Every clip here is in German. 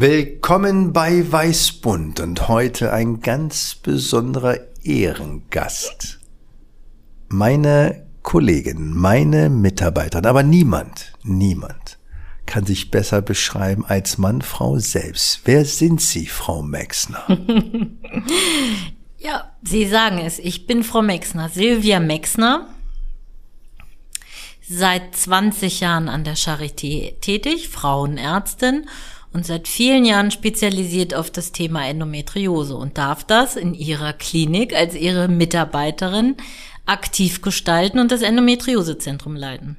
Willkommen bei Weißbund und heute ein ganz besonderer Ehrengast. Meine Kollegin, meine Mitarbeiterin, aber niemand, niemand kann sich besser beschreiben als Mann, Frau selbst. Wer sind Sie, Frau Maxner? ja, Sie sagen es. Ich bin Frau Maxner, Silvia Maxner. Seit 20 Jahren an der Charité tätig, Frauenärztin und seit vielen Jahren spezialisiert auf das Thema Endometriose und darf das in ihrer Klinik als ihre Mitarbeiterin aktiv gestalten und das Endometriosezentrum leiten.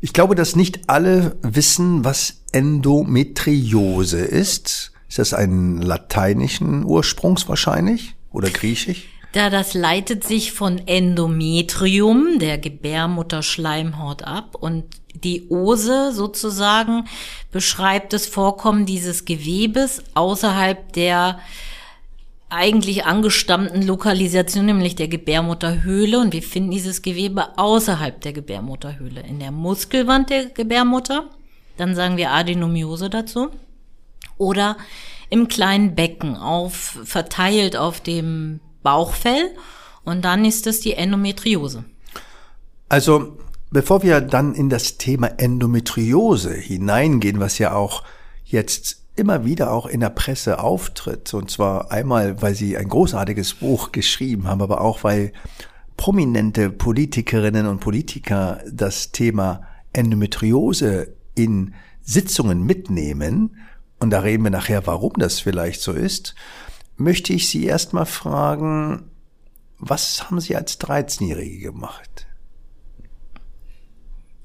Ich glaube, dass nicht alle wissen, was Endometriose ist. Ist das ein lateinischen Ursprungs wahrscheinlich oder griechisch? Da das leitet sich von Endometrium, der Gebärmutterschleimhaut ab und die Ose sozusagen beschreibt das Vorkommen dieses Gewebes außerhalb der eigentlich angestammten Lokalisation, nämlich der Gebärmutterhöhle. Und wir finden dieses Gewebe außerhalb der Gebärmutterhöhle, in der Muskelwand der Gebärmutter. Dann sagen wir Adenomiose dazu. Oder im kleinen Becken, auf, verteilt auf dem Bauchfell und dann ist es die Endometriose. Also bevor wir dann in das Thema Endometriose hineingehen, was ja auch jetzt immer wieder auch in der Presse auftritt, und zwar einmal, weil sie ein großartiges Buch geschrieben haben, aber auch weil prominente Politikerinnen und Politiker das Thema Endometriose in Sitzungen mitnehmen, und da reden wir nachher, warum das vielleicht so ist, möchte ich Sie erstmal fragen, was haben Sie als 13-Jährige gemacht?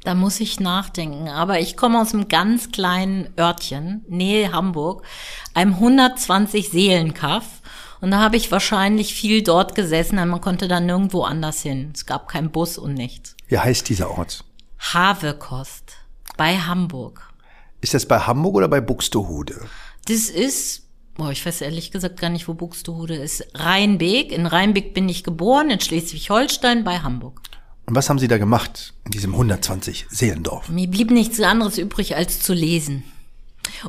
Da muss ich nachdenken. Aber ich komme aus einem ganz kleinen Örtchen, Nähe Hamburg, einem 120 Seelenkaff. Und da habe ich wahrscheinlich viel dort gesessen, denn man konnte dann nirgendwo anders hin. Es gab keinen Bus und nichts. Wie heißt dieser Ort? Havekost bei Hamburg. Ist das bei Hamburg oder bei Buxtehude? Das ist Boah, ich weiß ehrlich gesagt gar nicht, wo Buxtehude ist. Rheinbeek. In Rheinbeek bin ich geboren, in Schleswig-Holstein bei Hamburg. Und was haben Sie da gemacht in diesem 120 Seelendorf? Mir blieb nichts anderes übrig, als zu lesen.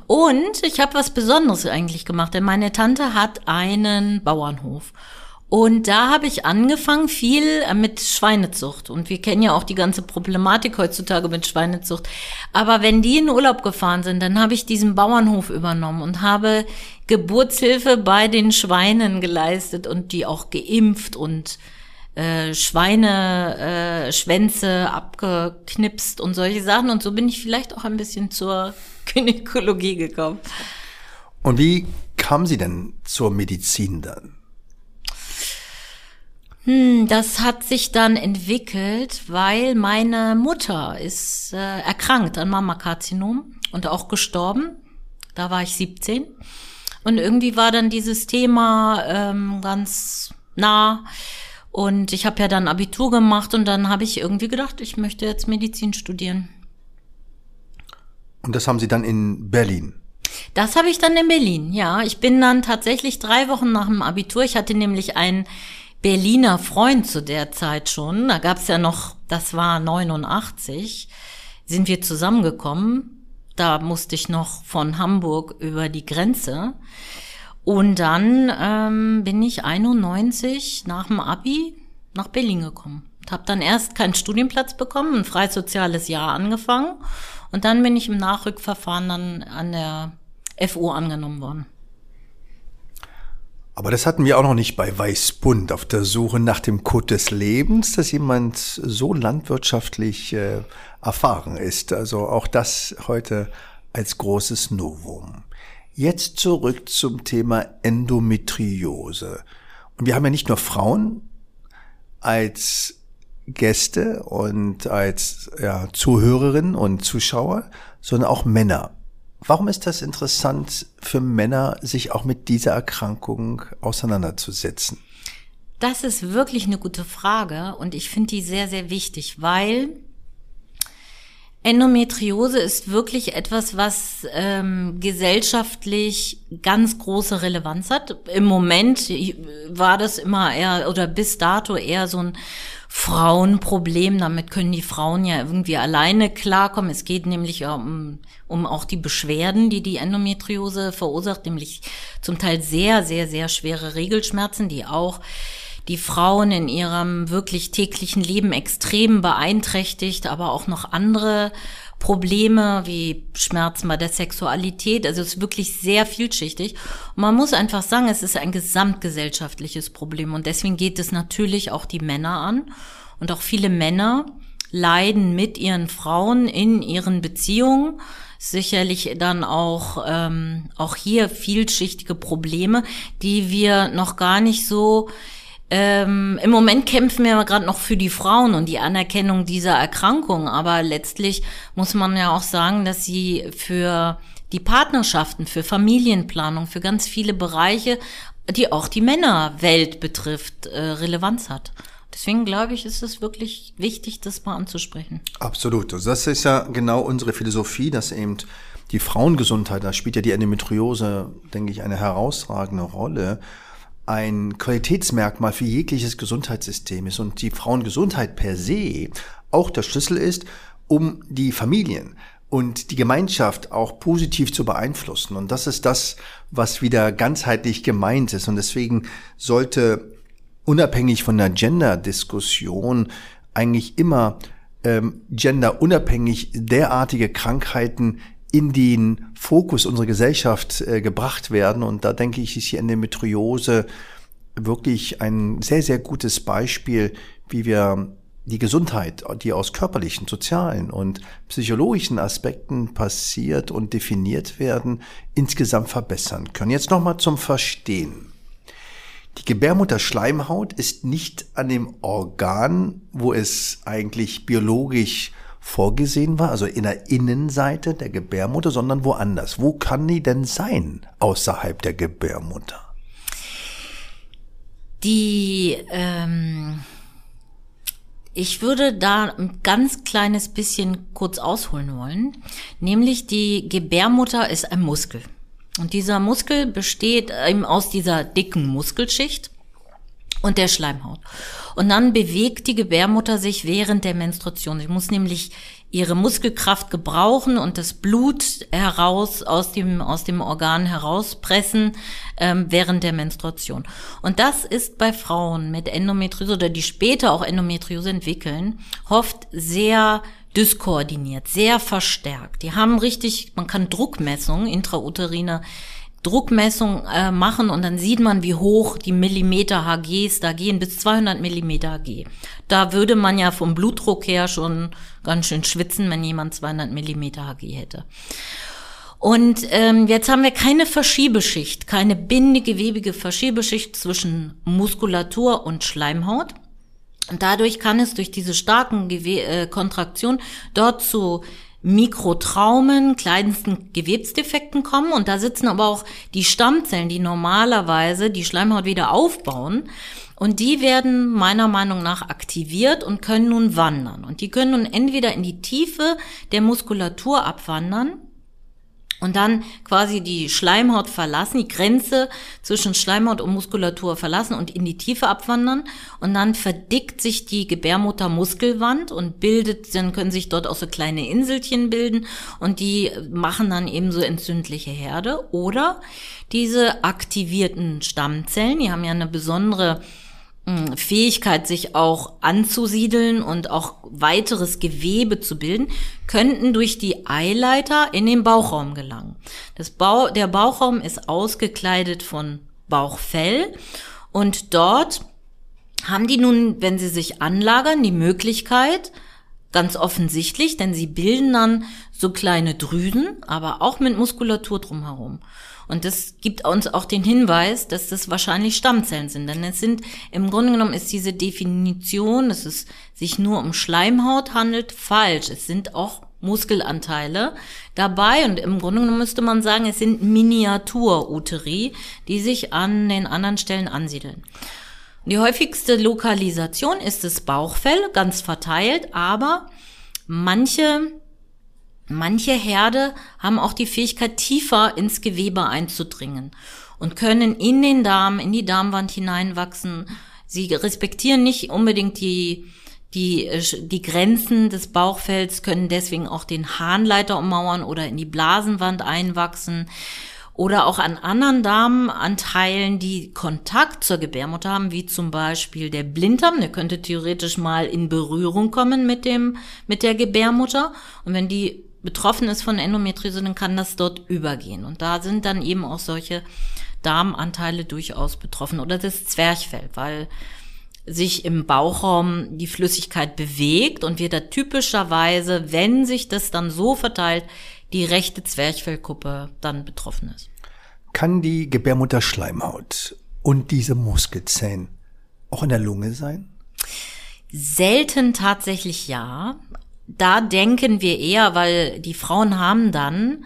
Und ich habe was Besonderes eigentlich gemacht, denn meine Tante hat einen Bauernhof. Und da habe ich angefangen viel äh, mit Schweinezucht. Und wir kennen ja auch die ganze Problematik heutzutage mit Schweinezucht. Aber wenn die in Urlaub gefahren sind, dann habe ich diesen Bauernhof übernommen und habe Geburtshilfe bei den Schweinen geleistet und die auch geimpft und äh, Schweine, äh, Schwänze abgeknipst und solche Sachen. Und so bin ich vielleicht auch ein bisschen zur Gynäkologie gekommen. Und wie kam sie denn zur Medizin dann? Hm, das hat sich dann entwickelt, weil meine Mutter ist äh, erkrankt an Mammakarzinom und auch gestorben. Da war ich 17. Und irgendwie war dann dieses Thema ähm, ganz nah. Und ich habe ja dann Abitur gemacht und dann habe ich irgendwie gedacht, ich möchte jetzt Medizin studieren. Und das haben Sie dann in Berlin? Das habe ich dann in Berlin, ja. Ich bin dann tatsächlich drei Wochen nach dem Abitur. Ich hatte nämlich einen Berliner Freund zu der Zeit schon. Da gab's ja noch, das war 89, sind wir zusammengekommen. Da musste ich noch von Hamburg über die Grenze. Und dann ähm, bin ich 91 nach dem Abi nach Berlin gekommen. Habe dann erst keinen Studienplatz bekommen, ein freies soziales Jahr angefangen. Und dann bin ich im Nachrückverfahren dann an der FU angenommen worden. Aber das hatten wir auch noch nicht bei Weißbund auf der Suche nach dem Code des Lebens, dass jemand so landwirtschaftlich äh, erfahren ist. Also auch das heute als großes Novum. Jetzt zurück zum Thema Endometriose. Und wir haben ja nicht nur Frauen als Gäste und als ja, Zuhörerinnen und Zuschauer, sondern auch Männer. Warum ist das interessant für Männer, sich auch mit dieser Erkrankung auseinanderzusetzen? Das ist wirklich eine gute Frage und ich finde die sehr, sehr wichtig, weil Endometriose ist wirklich etwas, was ähm, gesellschaftlich ganz große Relevanz hat. Im Moment war das immer eher oder bis dato eher so ein Frauenproblem. Damit können die Frauen ja irgendwie alleine klarkommen. Es geht nämlich um, um auch die Beschwerden, die die Endometriose verursacht, nämlich zum Teil sehr, sehr, sehr schwere Regelschmerzen, die auch die Frauen in ihrem wirklich täglichen Leben extrem beeinträchtigt, aber auch noch andere Probleme wie Schmerzen bei der Sexualität. Also es ist wirklich sehr vielschichtig. Und man muss einfach sagen, es ist ein gesamtgesellschaftliches Problem. Und deswegen geht es natürlich auch die Männer an. Und auch viele Männer leiden mit ihren Frauen in ihren Beziehungen sicherlich dann auch ähm, auch hier vielschichtige Probleme, die wir noch gar nicht so ähm, Im Moment kämpfen wir gerade noch für die Frauen und die Anerkennung dieser Erkrankung, aber letztlich muss man ja auch sagen, dass sie für die Partnerschaften, für Familienplanung, für ganz viele Bereiche, die auch die Männerwelt betrifft, äh, Relevanz hat. Deswegen glaube ich, ist es wirklich wichtig, das mal anzusprechen. Absolut. Also das ist ja genau unsere Philosophie, dass eben die Frauengesundheit, da spielt ja die Endometriose, denke ich, eine herausragende Rolle ein Qualitätsmerkmal für jegliches Gesundheitssystem ist und die Frauengesundheit per se auch der Schlüssel ist, um die Familien und die Gemeinschaft auch positiv zu beeinflussen. Und das ist das, was wieder ganzheitlich gemeint ist. Und deswegen sollte unabhängig von der Gender-Diskussion eigentlich immer ähm, genderunabhängig derartige Krankheiten in den Fokus unserer Gesellschaft äh, gebracht werden. Und da denke ich, ist die Endometriose wirklich ein sehr, sehr gutes Beispiel, wie wir die Gesundheit, die aus körperlichen, sozialen und psychologischen Aspekten passiert und definiert werden, insgesamt verbessern können. Jetzt nochmal zum Verstehen. Die Gebärmutterschleimhaut ist nicht an dem Organ, wo es eigentlich biologisch vorgesehen war, also in der Innenseite der Gebärmutter, sondern woanders. Wo kann die denn sein außerhalb der Gebärmutter? Die, ähm, ich würde da ein ganz kleines bisschen kurz ausholen wollen, nämlich die Gebärmutter ist ein Muskel. Und dieser Muskel besteht eben aus dieser dicken Muskelschicht und der Schleimhaut. Und dann bewegt die Gebärmutter sich während der Menstruation. Sie muss nämlich ihre Muskelkraft gebrauchen und das Blut heraus aus dem aus dem Organ herauspressen ähm, während der Menstruation. Und das ist bei Frauen mit Endometriose oder die später auch Endometriose entwickeln, oft sehr dyskoordiniert, sehr verstärkt. Die haben richtig, man kann Druckmessungen intrauterine Druckmessung äh, machen und dann sieht man, wie hoch die Millimeter HGs da gehen, bis 200 Millimeter HG. Da würde man ja vom Blutdruck her schon ganz schön schwitzen, wenn jemand 200 Millimeter HG hätte. Und ähm, jetzt haben wir keine Verschiebeschicht, keine bindegewebige Verschiebeschicht zwischen Muskulatur und Schleimhaut. Und dadurch kann es durch diese starken Gewe äh, Kontraktionen dort zu Mikrotraumen, kleinsten Gewebsdefekten kommen. Und da sitzen aber auch die Stammzellen, die normalerweise die Schleimhaut wieder aufbauen. Und die werden meiner Meinung nach aktiviert und können nun wandern. Und die können nun entweder in die Tiefe der Muskulatur abwandern und dann quasi die Schleimhaut verlassen, die Grenze zwischen Schleimhaut und Muskulatur verlassen und in die Tiefe abwandern. Und dann verdickt sich die Gebärmuttermuskelwand und bildet, dann können sich dort auch so kleine Inselchen bilden. Und die machen dann eben so entzündliche Herde oder diese aktivierten Stammzellen, die haben ja eine besondere Fähigkeit, sich auch anzusiedeln und auch weiteres Gewebe zu bilden, könnten durch die Eileiter in den Bauchraum gelangen. Das Bau, der Bauchraum ist ausgekleidet von Bauchfell und dort haben die nun, wenn sie sich anlagern, die Möglichkeit, ganz offensichtlich, denn sie bilden dann so kleine Drüsen, aber auch mit Muskulatur drumherum. Und das gibt uns auch den Hinweis, dass das wahrscheinlich Stammzellen sind. Denn es sind, im Grunde genommen ist diese Definition, dass es sich nur um Schleimhaut handelt, falsch. Es sind auch Muskelanteile dabei und im Grunde genommen müsste man sagen, es sind Miniatur-Uteri, die sich an den anderen Stellen ansiedeln. Die häufigste Lokalisation ist das Bauchfell, ganz verteilt, aber manche, manche Herde haben auch die Fähigkeit, tiefer ins Gewebe einzudringen und können in den Darm, in die Darmwand hineinwachsen. Sie respektieren nicht unbedingt die die, äh, die Grenzen des Bauchfells können deswegen auch den Harnleiter ummauern oder in die Blasenwand einwachsen oder auch an anderen Darmanteilen, die Kontakt zur Gebärmutter haben, wie zum Beispiel der Blinddarm, der könnte theoretisch mal in Berührung kommen mit dem, mit der Gebärmutter. Und wenn die betroffen ist von Endometriose, dann kann das dort übergehen. Und da sind dann eben auch solche Darmanteile durchaus betroffen oder das Zwerchfell, weil sich im Bauchraum die Flüssigkeit bewegt und wir da typischerweise, wenn sich das dann so verteilt, die rechte Zwerchfellkuppe dann betroffen ist. Kann die Gebärmutterschleimhaut und diese Muskelzellen auch in der Lunge sein? Selten tatsächlich ja. Da denken wir eher, weil die Frauen haben dann,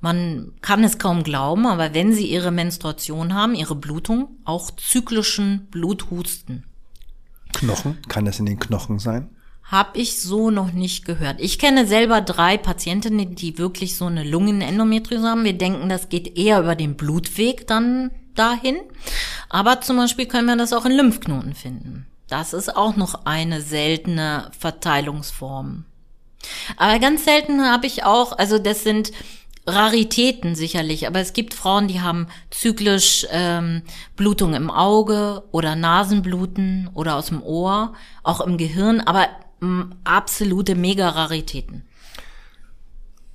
man kann es kaum glauben, aber wenn sie ihre Menstruation haben, ihre Blutung, auch zyklischen Bluthusten. Knochen? Kann das in den Knochen sein? Hab ich so noch nicht gehört. Ich kenne selber drei Patientinnen, die wirklich so eine Lungenendometriose haben. Wir denken, das geht eher über den Blutweg dann dahin. Aber zum Beispiel können wir das auch in Lymphknoten finden. Das ist auch noch eine seltene Verteilungsform. Aber ganz selten habe ich auch, also das sind Raritäten sicherlich, aber es gibt Frauen, die haben zyklisch ähm, Blutung im Auge oder Nasenbluten oder aus dem Ohr, auch im Gehirn, aber mh, mm, absolute Mega-Raritäten.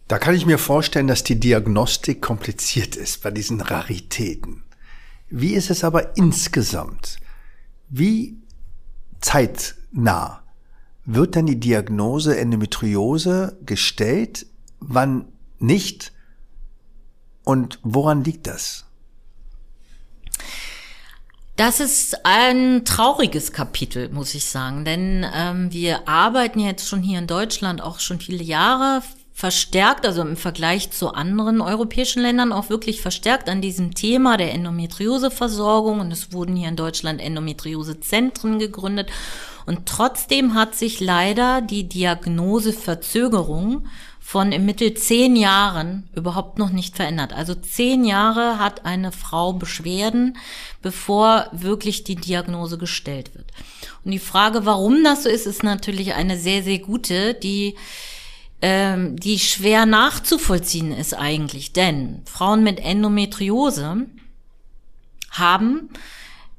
Da kann ich mir vorstellen, dass die Diagnostik kompliziert ist bei diesen Raritäten. Wie ist es aber insgesamt? Wie zeitnah wird dann die Diagnose Endometriose gestellt? Wann nicht? Und woran liegt das? Das ist ein trauriges Kapitel, muss ich sagen, denn ähm, wir arbeiten jetzt schon hier in Deutschland auch schon viele Jahre verstärkt, also im Vergleich zu anderen europäischen Ländern auch wirklich verstärkt an diesem Thema der Endometrioseversorgung und es wurden hier in Deutschland Endometriosezentren gegründet und trotzdem hat sich leider die Diagnoseverzögerung von im Mittel zehn Jahren überhaupt noch nicht verändert. Also zehn Jahre hat eine Frau Beschwerden, bevor wirklich die Diagnose gestellt wird. Und die Frage, warum das so ist, ist natürlich eine sehr, sehr gute, die ähm, die schwer nachzuvollziehen ist eigentlich. Denn Frauen mit Endometriose haben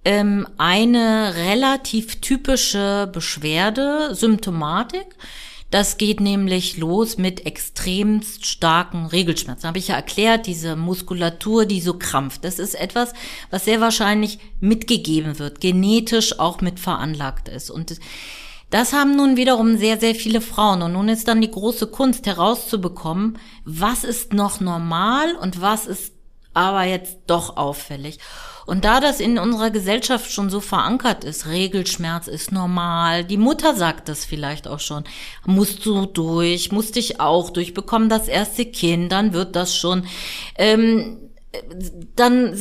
ähm, eine relativ typische Beschwerde, Symptomatik, das geht nämlich los mit extremst starken Regelschmerzen. Habe ich ja erklärt, diese Muskulatur, die so krampft. Das ist etwas, was sehr wahrscheinlich mitgegeben wird, genetisch auch mit veranlagt ist. Und das haben nun wiederum sehr, sehr viele Frauen. Und nun ist dann die große Kunst herauszubekommen, was ist noch normal und was ist aber jetzt doch auffällig. Und da das in unserer Gesellschaft schon so verankert ist, Regelschmerz ist normal, die Mutter sagt das vielleicht auch schon, musst du durch, musst dich auch durch, bekomm das erste Kind, dann wird das schon. Ähm, dann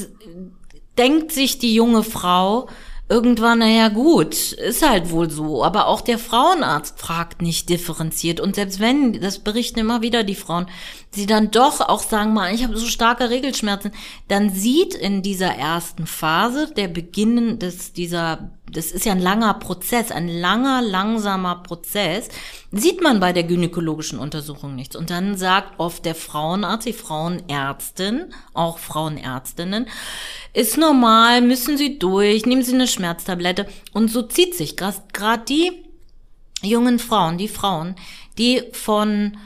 denkt sich die junge Frau, irgendwann, naja gut, ist halt wohl so. Aber auch der Frauenarzt fragt nicht differenziert. Und selbst wenn, das berichten immer wieder die Frauen, sie dann doch auch sagen mal, ich habe so starke Regelschmerzen, dann sieht in dieser ersten Phase der Beginn des, dieser das ist ja ein langer Prozess, ein langer, langsamer Prozess, sieht man bei der gynäkologischen Untersuchung nichts. Und dann sagt oft der Frauenarzt, die Frauenärztin, auch Frauenärztinnen, ist normal, müssen Sie durch, nehmen Sie eine Schmerztablette. Und so zieht sich gerade die jungen Frauen, die Frauen, die von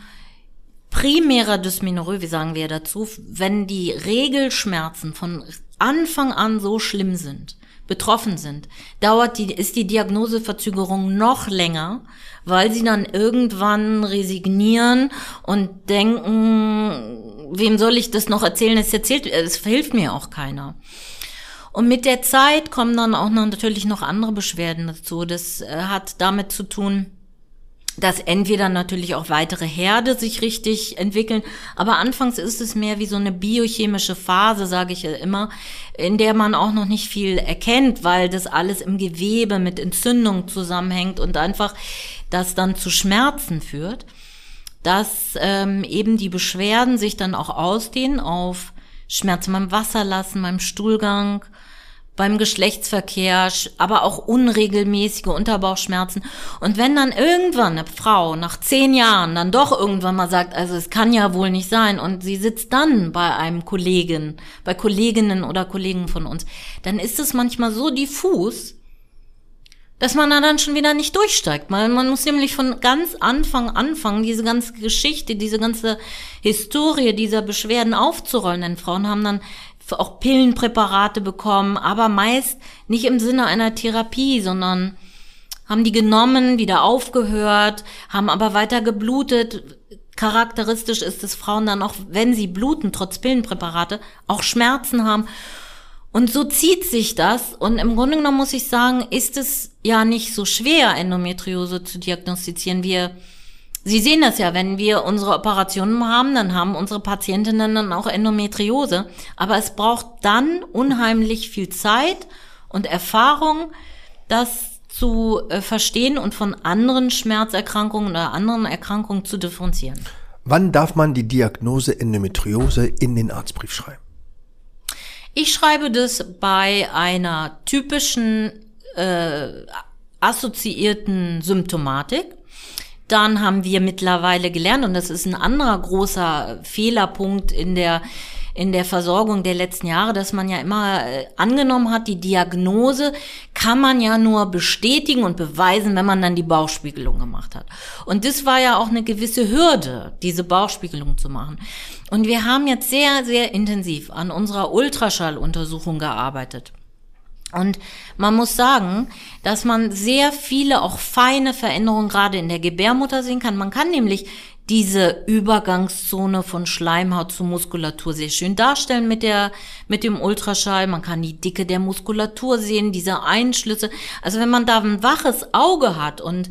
primärer Dysmenorrhoe, wie sagen wir dazu, wenn die Regelschmerzen von Anfang an so schlimm sind, betroffen sind, dauert die, ist die Diagnoseverzögerung noch länger, weil sie dann irgendwann resignieren und denken, wem soll ich das noch erzählen? Es erzählt, es hilft mir auch keiner. Und mit der Zeit kommen dann auch noch natürlich noch andere Beschwerden dazu. Das äh, hat damit zu tun, dass entweder natürlich auch weitere Herde sich richtig entwickeln, aber anfangs ist es mehr wie so eine biochemische Phase, sage ich ja immer, in der man auch noch nicht viel erkennt, weil das alles im Gewebe mit Entzündung zusammenhängt und einfach das dann zu Schmerzen führt, dass ähm, eben die Beschwerden sich dann auch ausdehnen auf Schmerzen beim Wasserlassen, beim Stuhlgang, beim Geschlechtsverkehr, aber auch unregelmäßige Unterbauchschmerzen. Und wenn dann irgendwann eine Frau nach zehn Jahren dann doch irgendwann mal sagt, also es kann ja wohl nicht sein, und sie sitzt dann bei einem Kollegen, bei Kolleginnen oder Kollegen von uns, dann ist es manchmal so diffus, dass man da dann schon wieder nicht durchsteigt. Man, man muss nämlich von ganz Anfang anfangen, diese ganze Geschichte, diese ganze Historie dieser Beschwerden aufzurollen. Denn Frauen haben dann auch Pillenpräparate bekommen, aber meist nicht im Sinne einer Therapie, sondern haben die genommen, wieder aufgehört, haben aber weiter geblutet. Charakteristisch ist es Frauen dann auch, wenn sie bluten, trotz Pillenpräparate, auch Schmerzen haben. Und so zieht sich das. Und im Grunde genommen muss ich sagen, ist es ja nicht so schwer, Endometriose zu diagnostizieren. Wir Sie sehen das ja, wenn wir unsere Operationen haben, dann haben unsere Patientinnen dann auch Endometriose. Aber es braucht dann unheimlich viel Zeit und Erfahrung, das zu äh, verstehen und von anderen Schmerzerkrankungen oder anderen Erkrankungen zu differenzieren. Wann darf man die Diagnose Endometriose in den Arztbrief schreiben? Ich schreibe das bei einer typischen äh, assoziierten Symptomatik. Dann haben wir mittlerweile gelernt, und das ist ein anderer großer Fehlerpunkt in der in der Versorgung der letzten Jahre, dass man ja immer äh, angenommen hat, die Diagnose kann man ja nur bestätigen und beweisen, wenn man dann die Bauchspiegelung gemacht hat. Und das war ja auch eine gewisse Hürde, diese Bauchspiegelung zu machen. Und wir haben jetzt sehr, sehr intensiv an unserer Ultraschalluntersuchung gearbeitet. Und man muss sagen, dass man sehr viele auch feine Veränderungen gerade in der Gebärmutter sehen kann. Man kann nämlich diese Übergangszone von Schleimhaut zu Muskulatur sehr schön darstellen mit der, mit dem Ultraschall. Man kann die Dicke der Muskulatur sehen, diese Einschlüsse. Also wenn man da ein waches Auge hat und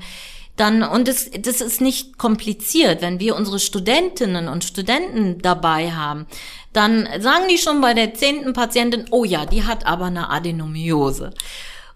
dann, und das, das ist nicht kompliziert, wenn wir unsere Studentinnen und Studenten dabei haben, dann sagen die schon bei der zehnten Patientin, oh ja, die hat aber eine Adenomiose.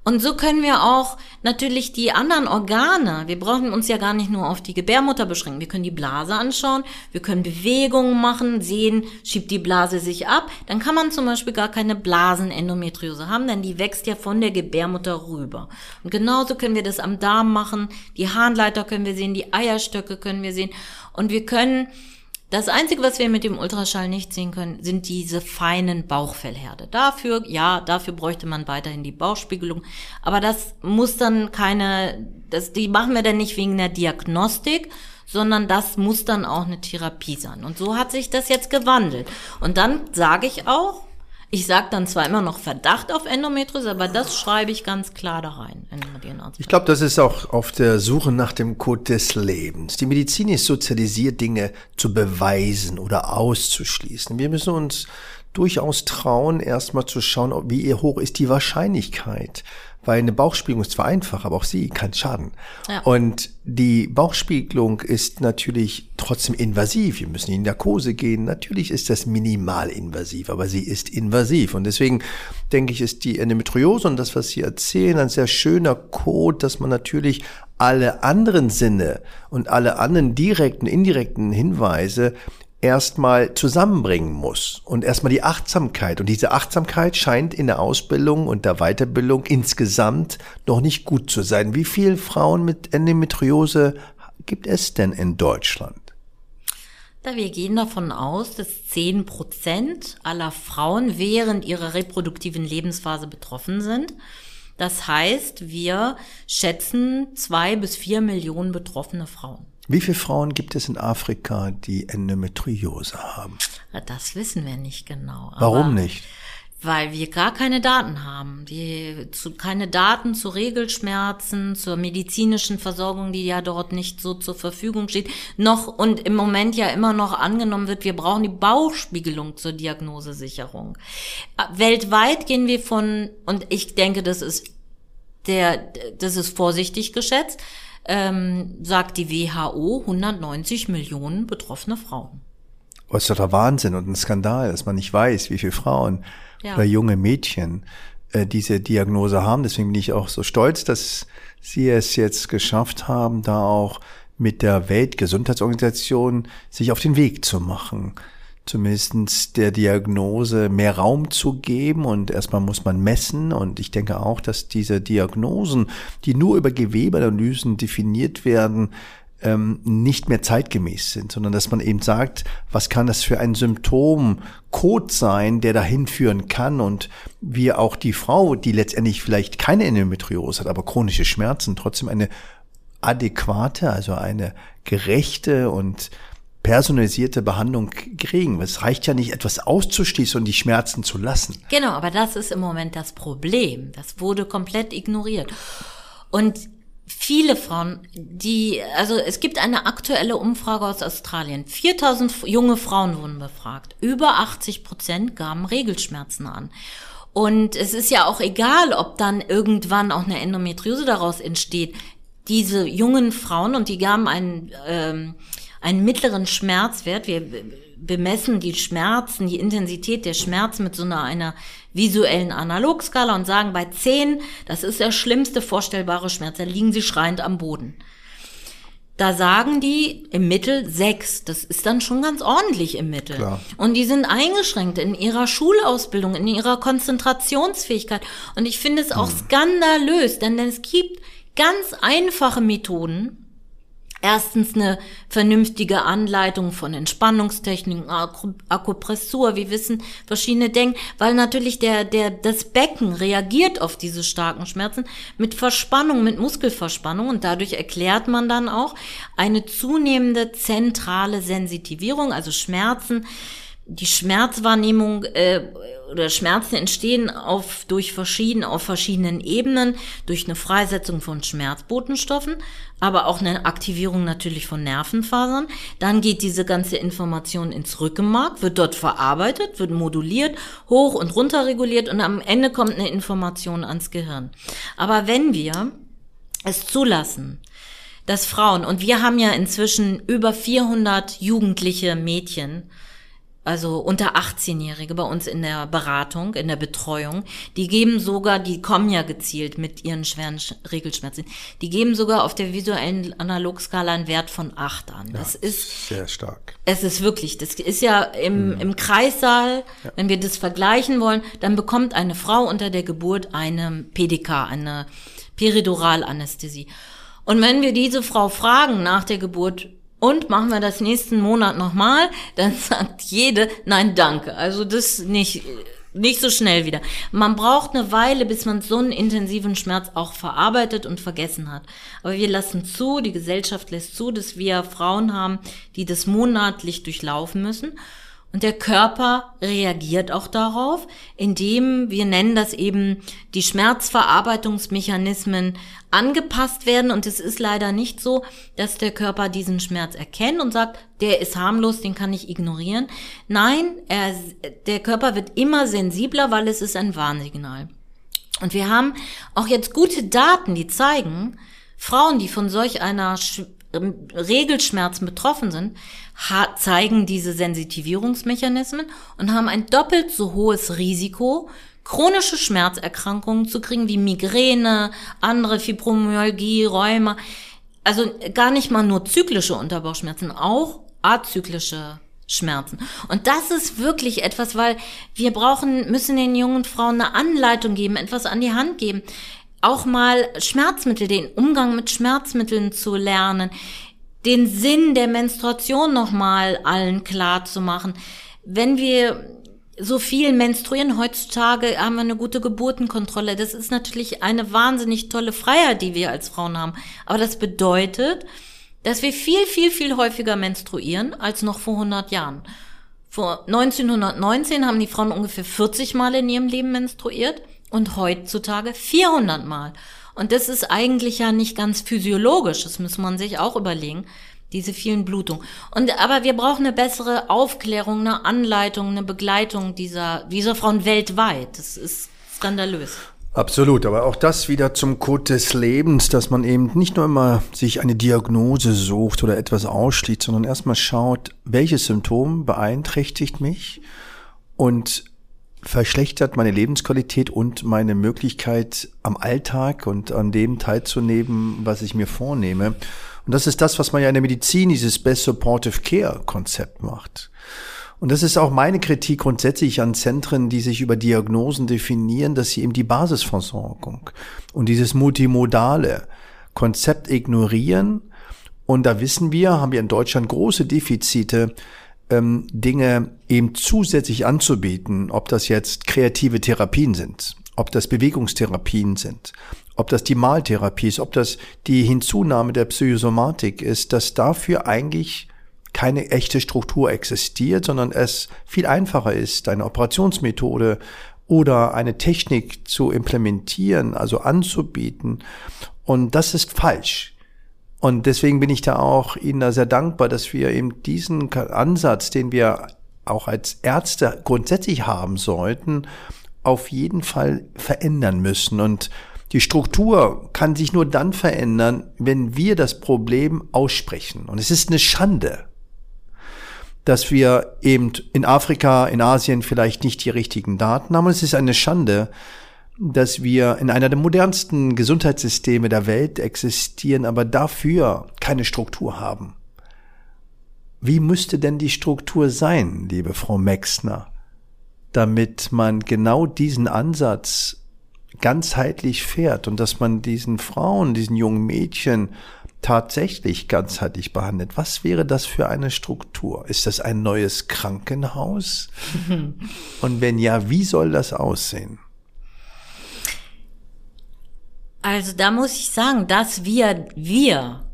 Und so können wir auch natürlich die anderen Organe, wir brauchen uns ja gar nicht nur auf die Gebärmutter beschränken, wir können die Blase anschauen, wir können Bewegungen machen, sehen, schiebt die Blase sich ab, dann kann man zum Beispiel gar keine Blasenendometriose haben, denn die wächst ja von der Gebärmutter rüber. Und genauso können wir das am Darm machen, die Harnleiter können wir sehen, die Eierstöcke können wir sehen. Und wir können das Einzige, was wir mit dem Ultraschall nicht sehen können, sind diese feinen Bauchfellherde. Dafür, ja, dafür bräuchte man weiterhin die Bauchspiegelung. Aber das muss dann keine, das, die machen wir dann nicht wegen der Diagnostik, sondern das muss dann auch eine Therapie sein. Und so hat sich das jetzt gewandelt. Und dann sage ich auch, ich sage dann zwar immer noch Verdacht auf Endometriose, aber das schreibe ich ganz klar da rein. ich glaube, das ist auch auf der Suche nach dem Code des Lebens. Die Medizin ist sozialisiert, Dinge zu beweisen oder auszuschließen. Wir müssen uns durchaus trauen, erstmal zu schauen, wie hoch ist die Wahrscheinlichkeit, weil eine Bauchspiegelung ist zwar einfach, aber auch sie kann schaden. Ja. Und die Bauchspiegelung ist natürlich trotzdem invasiv. Wir müssen in Narkose gehen. Natürlich ist das minimal invasiv, aber sie ist invasiv. Und deswegen denke ich, ist die Endometriose und das, was Sie erzählen, ein sehr schöner Code, dass man natürlich alle anderen Sinne und alle anderen direkten, indirekten Hinweise erstmal zusammenbringen muss und erstmal die Achtsamkeit. Und diese Achtsamkeit scheint in der Ausbildung und der Weiterbildung insgesamt noch nicht gut zu sein. Wie viele Frauen mit Endometriose gibt es denn in Deutschland? Da wir gehen davon aus, dass zehn Prozent aller Frauen während ihrer reproduktiven Lebensphase betroffen sind. Das heißt, wir schätzen zwei bis vier Millionen betroffene Frauen. Wie viele Frauen gibt es in Afrika, die Endometriose haben? Das wissen wir nicht genau. Warum nicht? Weil wir gar keine Daten haben. Die, zu, keine Daten zu Regelschmerzen, zur medizinischen Versorgung, die ja dort nicht so zur Verfügung steht. Noch und im Moment ja immer noch angenommen wird, wir brauchen die Bauchspiegelung zur Diagnosesicherung. Weltweit gehen wir von, und ich denke, das ist der, das ist vorsichtig geschätzt, ähm, sagt die WHO 190 Millionen betroffene Frauen. Was ist doch der Wahnsinn und ein Skandal, dass man nicht weiß, wie viele Frauen ja. oder junge Mädchen äh, diese Diagnose haben. Deswegen bin ich auch so stolz, dass Sie es jetzt geschafft haben, da auch mit der Weltgesundheitsorganisation sich auf den Weg zu machen zumindest der Diagnose mehr Raum zu geben und erstmal muss man messen. Und ich denke auch, dass diese Diagnosen, die nur über Gewebeanalysen definiert werden, ähm, nicht mehr zeitgemäß sind, sondern dass man eben sagt, was kann das für ein Symptomcode sein, der dahin führen kann? Und wie auch die Frau, die letztendlich vielleicht keine Endometriose hat, aber chronische Schmerzen, trotzdem eine adäquate, also eine gerechte und personalisierte Behandlung kriegen. Es reicht ja nicht, etwas auszuschließen und die Schmerzen zu lassen. Genau, aber das ist im Moment das Problem. Das wurde komplett ignoriert. Und viele Frauen, die, also es gibt eine aktuelle Umfrage aus Australien. 4000 junge Frauen wurden befragt. Über 80 Prozent gaben Regelschmerzen an. Und es ist ja auch egal, ob dann irgendwann auch eine Endometriose daraus entsteht. Diese jungen Frauen, und die gaben einen, ähm, einen mittleren Schmerzwert. Wir bemessen die Schmerzen, die Intensität der Schmerzen mit so einer, einer visuellen Analogskala und sagen, bei 10, das ist der schlimmste vorstellbare Schmerz, da liegen sie schreiend am Boden. Da sagen die im Mittel sechs. Das ist dann schon ganz ordentlich im Mittel. Klar. Und die sind eingeschränkt in ihrer Schulausbildung, in ihrer Konzentrationsfähigkeit. Und ich finde es auch hm. skandalös, denn es gibt ganz einfache Methoden, Erstens eine vernünftige Anleitung von Entspannungstechniken, Akupressur, wir wissen verschiedene Denken, weil natürlich der, der, das Becken reagiert auf diese starken Schmerzen mit Verspannung, mit Muskelverspannung und dadurch erklärt man dann auch eine zunehmende zentrale Sensitivierung, also Schmerzen, die Schmerzwahrnehmung äh, oder Schmerzen entstehen auf durch verschieden auf verschiedenen Ebenen durch eine Freisetzung von Schmerzbotenstoffen, aber auch eine Aktivierung natürlich von Nervenfasern. Dann geht diese ganze Information ins Rückenmark, wird dort verarbeitet, wird moduliert, hoch und runter reguliert und am Ende kommt eine Information ans Gehirn. Aber wenn wir es zulassen, dass Frauen und wir haben ja inzwischen über 400 jugendliche Mädchen also unter 18-Jährige bei uns in der Beratung, in der Betreuung, die geben sogar, die kommen ja gezielt mit ihren schweren Regelschmerzen, die geben sogar auf der visuellen Analogskala einen Wert von 8 an. Das ja, ist sehr stark. Es ist wirklich, das ist ja im, mhm. im Kreissaal, ja. wenn wir das vergleichen wollen, dann bekommt eine Frau unter der Geburt eine PDK, eine Periduralanästhesie. Und wenn wir diese Frau fragen nach der Geburt, und machen wir das nächsten Monat nochmal, dann sagt jede, nein, danke. Also das nicht, nicht so schnell wieder. Man braucht eine Weile, bis man so einen intensiven Schmerz auch verarbeitet und vergessen hat. Aber wir lassen zu, die Gesellschaft lässt zu, dass wir Frauen haben, die das monatlich durchlaufen müssen. Und der Körper reagiert auch darauf, indem wir nennen das eben die Schmerzverarbeitungsmechanismen angepasst werden. Und es ist leider nicht so, dass der Körper diesen Schmerz erkennt und sagt, der ist harmlos, den kann ich ignorieren. Nein, er, der Körper wird immer sensibler, weil es ist ein Warnsignal. Und wir haben auch jetzt gute Daten, die zeigen, Frauen, die von solch einer Regelschmerzen betroffen sind, zeigen diese Sensitivierungsmechanismen und haben ein doppelt so hohes Risiko, chronische Schmerzerkrankungen zu kriegen, wie Migräne, andere Fibromyalgie, Rheuma. Also gar nicht mal nur zyklische Unterbauchschmerzen, auch azyklische Schmerzen. Und das ist wirklich etwas, weil wir brauchen, müssen den jungen Frauen eine Anleitung geben, etwas an die Hand geben. Auch mal Schmerzmittel, den Umgang mit Schmerzmitteln zu lernen, den Sinn der Menstruation nochmal allen klar zu machen. Wenn wir so viel menstruieren heutzutage, haben wir eine gute Geburtenkontrolle. Das ist natürlich eine wahnsinnig tolle Freiheit, die wir als Frauen haben. Aber das bedeutet, dass wir viel, viel, viel häufiger menstruieren als noch vor 100 Jahren. Vor 1919 haben die Frauen ungefähr 40 Mal in ihrem Leben menstruiert und heutzutage 400 Mal. Und das ist eigentlich ja nicht ganz physiologisch, das muss man sich auch überlegen, diese vielen Blutungen. Und, aber wir brauchen eine bessere Aufklärung, eine Anleitung, eine Begleitung dieser, dieser Frauen weltweit. Das ist skandalös. Absolut, aber auch das wieder zum Code des Lebens, dass man eben nicht nur immer sich eine Diagnose sucht oder etwas ausschließt, sondern erstmal schaut, welches Symptom beeinträchtigt mich und verschlechtert meine Lebensqualität und meine Möglichkeit am Alltag und an dem teilzunehmen, was ich mir vornehme. Und das ist das, was man ja in der Medizin, dieses Best Supportive Care Konzept macht. Und das ist auch meine Kritik grundsätzlich an Zentren, die sich über Diagnosen definieren, dass sie eben die Basisversorgung und dieses multimodale Konzept ignorieren. Und da wissen wir, haben wir in Deutschland große Defizite, ähm, Dinge eben zusätzlich anzubieten, ob das jetzt kreative Therapien sind, ob das Bewegungstherapien sind, ob das die Maltherapie ist, ob das die Hinzunahme der Psychosomatik ist, dass dafür eigentlich keine echte Struktur existiert, sondern es viel einfacher ist, eine Operationsmethode oder eine Technik zu implementieren, also anzubieten. Und das ist falsch. Und deswegen bin ich da auch Ihnen da sehr dankbar, dass wir eben diesen Ansatz, den wir auch als Ärzte grundsätzlich haben sollten, auf jeden Fall verändern müssen. Und die Struktur kann sich nur dann verändern, wenn wir das Problem aussprechen. Und es ist eine Schande, dass wir eben in Afrika, in Asien vielleicht nicht die richtigen Daten haben. Und es ist eine Schande, dass wir in einer der modernsten Gesundheitssysteme der Welt existieren, aber dafür keine Struktur haben. Wie müsste denn die Struktur sein, liebe Frau Mexner, damit man genau diesen Ansatz ganzheitlich fährt und dass man diesen Frauen, diesen jungen Mädchen tatsächlich ganzheitlich behandelt. Was wäre das für eine Struktur? Ist das ein neues Krankenhaus? und wenn ja, wie soll das aussehen? Also da muss ich sagen, dass wir, wir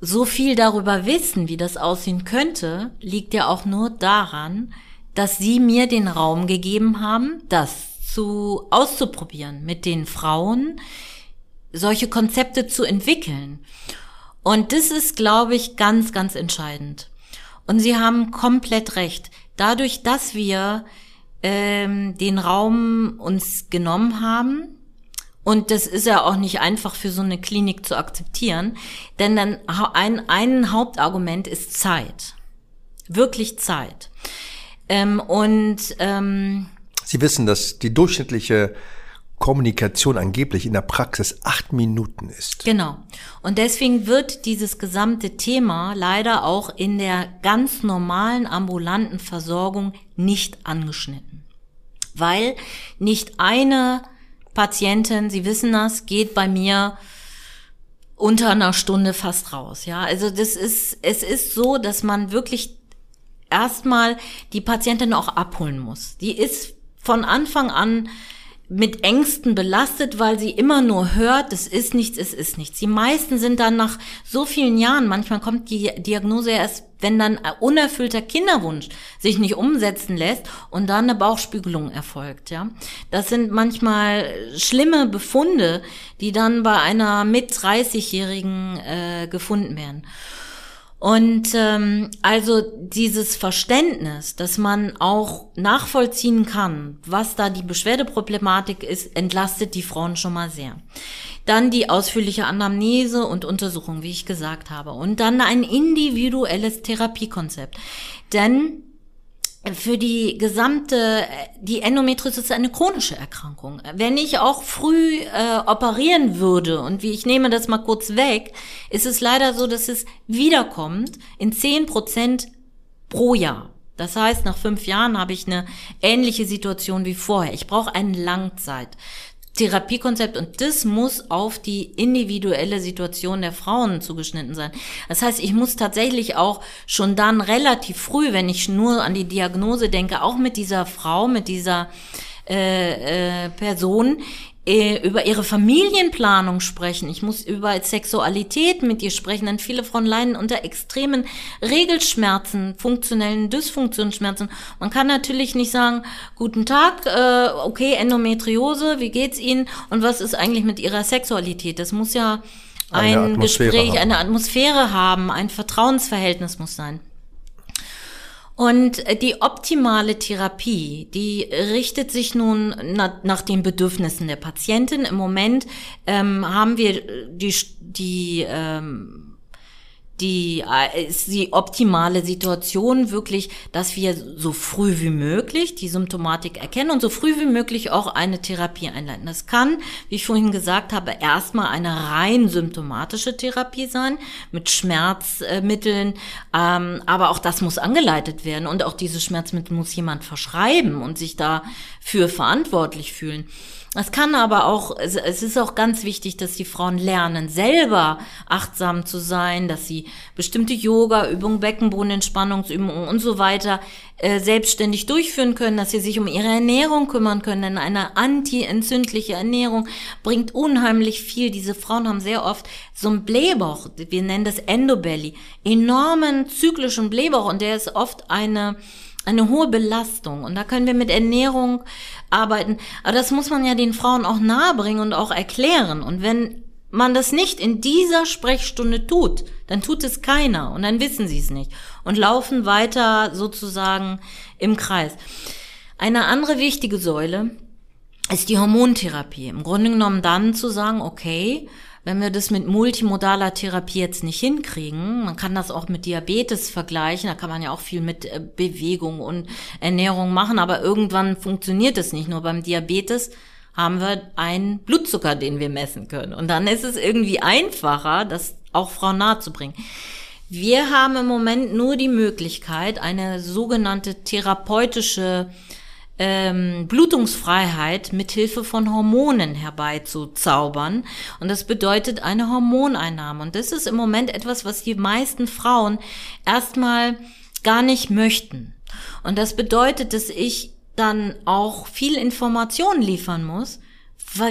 so viel darüber wissen, wie das aussehen könnte, liegt ja auch nur daran, dass sie mir den Raum gegeben haben, das zu auszuprobieren, mit den Frauen solche Konzepte zu entwickeln. Und das ist, glaube ich, ganz, ganz entscheidend. Und Sie haben komplett recht. Dadurch, dass wir ähm, den Raum uns genommen haben, und das ist ja auch nicht einfach für so eine Klinik zu akzeptieren, denn dann ein, ein Hauptargument ist Zeit. Wirklich Zeit. Ähm, und ähm, Sie wissen, dass die durchschnittliche Kommunikation angeblich in der Praxis acht Minuten ist. Genau. Und deswegen wird dieses gesamte Thema leider auch in der ganz normalen ambulanten Versorgung nicht angeschnitten. Weil nicht eine Patientin, Sie wissen das, geht bei mir unter einer Stunde fast raus. Ja, also das ist, es ist so, dass man wirklich erstmal die Patientin auch abholen muss. Die ist von Anfang an mit Ängsten belastet, weil sie immer nur hört, es ist nichts, es ist nichts. Die meisten sind dann nach so vielen Jahren, manchmal kommt die Diagnose erst, wenn dann unerfüllter Kinderwunsch sich nicht umsetzen lässt und dann eine Bauchspiegelung erfolgt, ja. Das sind manchmal schlimme Befunde, die dann bei einer mit 30-Jährigen äh, gefunden werden. Und ähm, also dieses Verständnis, dass man auch nachvollziehen kann, was da die Beschwerdeproblematik ist, entlastet die Frauen schon mal sehr. Dann die ausführliche Anamnese und Untersuchung, wie ich gesagt habe. Und dann ein individuelles Therapiekonzept. Denn für die gesamte, die Endometriose ist eine chronische Erkrankung. Wenn ich auch früh äh, operieren würde und wie ich nehme das mal kurz weg, ist es leider so, dass es wiederkommt in zehn Prozent pro Jahr. Das heißt, nach fünf Jahren habe ich eine ähnliche Situation wie vorher. Ich brauche eine Langzeit. Therapiekonzept und das muss auf die individuelle Situation der Frauen zugeschnitten sein. Das heißt, ich muss tatsächlich auch schon dann relativ früh, wenn ich nur an die Diagnose denke, auch mit dieser Frau, mit dieser äh, äh, Person über ihre Familienplanung sprechen. Ich muss über Sexualität mit ihr sprechen, denn viele Frauen leiden unter extremen Regelschmerzen, funktionellen Dysfunktionsschmerzen. Man kann natürlich nicht sagen, guten Tag, äh, okay, Endometriose, wie geht's Ihnen und was ist eigentlich mit Ihrer Sexualität? Das muss ja ein Gespräch, haben. eine Atmosphäre haben, ein Vertrauensverhältnis muss sein. Und äh, die optimale Therapie, die richtet sich nun na, nach den Bedürfnissen der Patientin. Im Moment ähm, haben wir die, die ähm, die äh, ist die optimale Situation wirklich, dass wir so früh wie möglich die Symptomatik erkennen und so früh wie möglich auch eine Therapie einleiten. Das kann, wie ich vorhin gesagt habe, erstmal eine rein symptomatische Therapie sein mit Schmerzmitteln, ähm, aber auch das muss angeleitet werden und auch diese Schmerzmittel muss jemand verschreiben und sich dafür verantwortlich fühlen. Es kann aber auch, es ist auch ganz wichtig, dass die Frauen lernen, selber achtsam zu sein, dass sie bestimmte Yoga-Übungen, Beckenbodenentspannungsübungen und so weiter äh, selbstständig durchführen können, dass sie sich um ihre Ernährung kümmern können. Denn eine anti-entzündliche Ernährung bringt unheimlich viel. Diese Frauen haben sehr oft so einen Blähbauch, wir nennen das Endobelly, enormen zyklischen Blähbauch und der ist oft eine eine hohe Belastung. Und da können wir mit Ernährung arbeiten. Aber das muss man ja den Frauen auch nahebringen und auch erklären. Und wenn man das nicht in dieser Sprechstunde tut, dann tut es keiner und dann wissen sie es nicht und laufen weiter sozusagen im Kreis. Eine andere wichtige Säule ist die Hormontherapie. Im Grunde genommen dann zu sagen, okay, wenn wir das mit multimodaler Therapie jetzt nicht hinkriegen, man kann das auch mit Diabetes vergleichen, da kann man ja auch viel mit äh, Bewegung und Ernährung machen, aber irgendwann funktioniert es nicht. Nur beim Diabetes haben wir einen Blutzucker, den wir messen können. Und dann ist es irgendwie einfacher, das auch Frauen nahezubringen. Wir haben im Moment nur die Möglichkeit, eine sogenannte therapeutische ähm, Blutungsfreiheit mit Hilfe von Hormonen herbeizuzaubern. Und das bedeutet eine Hormoneinnahme. Und das ist im Moment etwas, was die meisten Frauen erstmal gar nicht möchten. Und das bedeutet, dass ich dann auch viel Information liefern muss,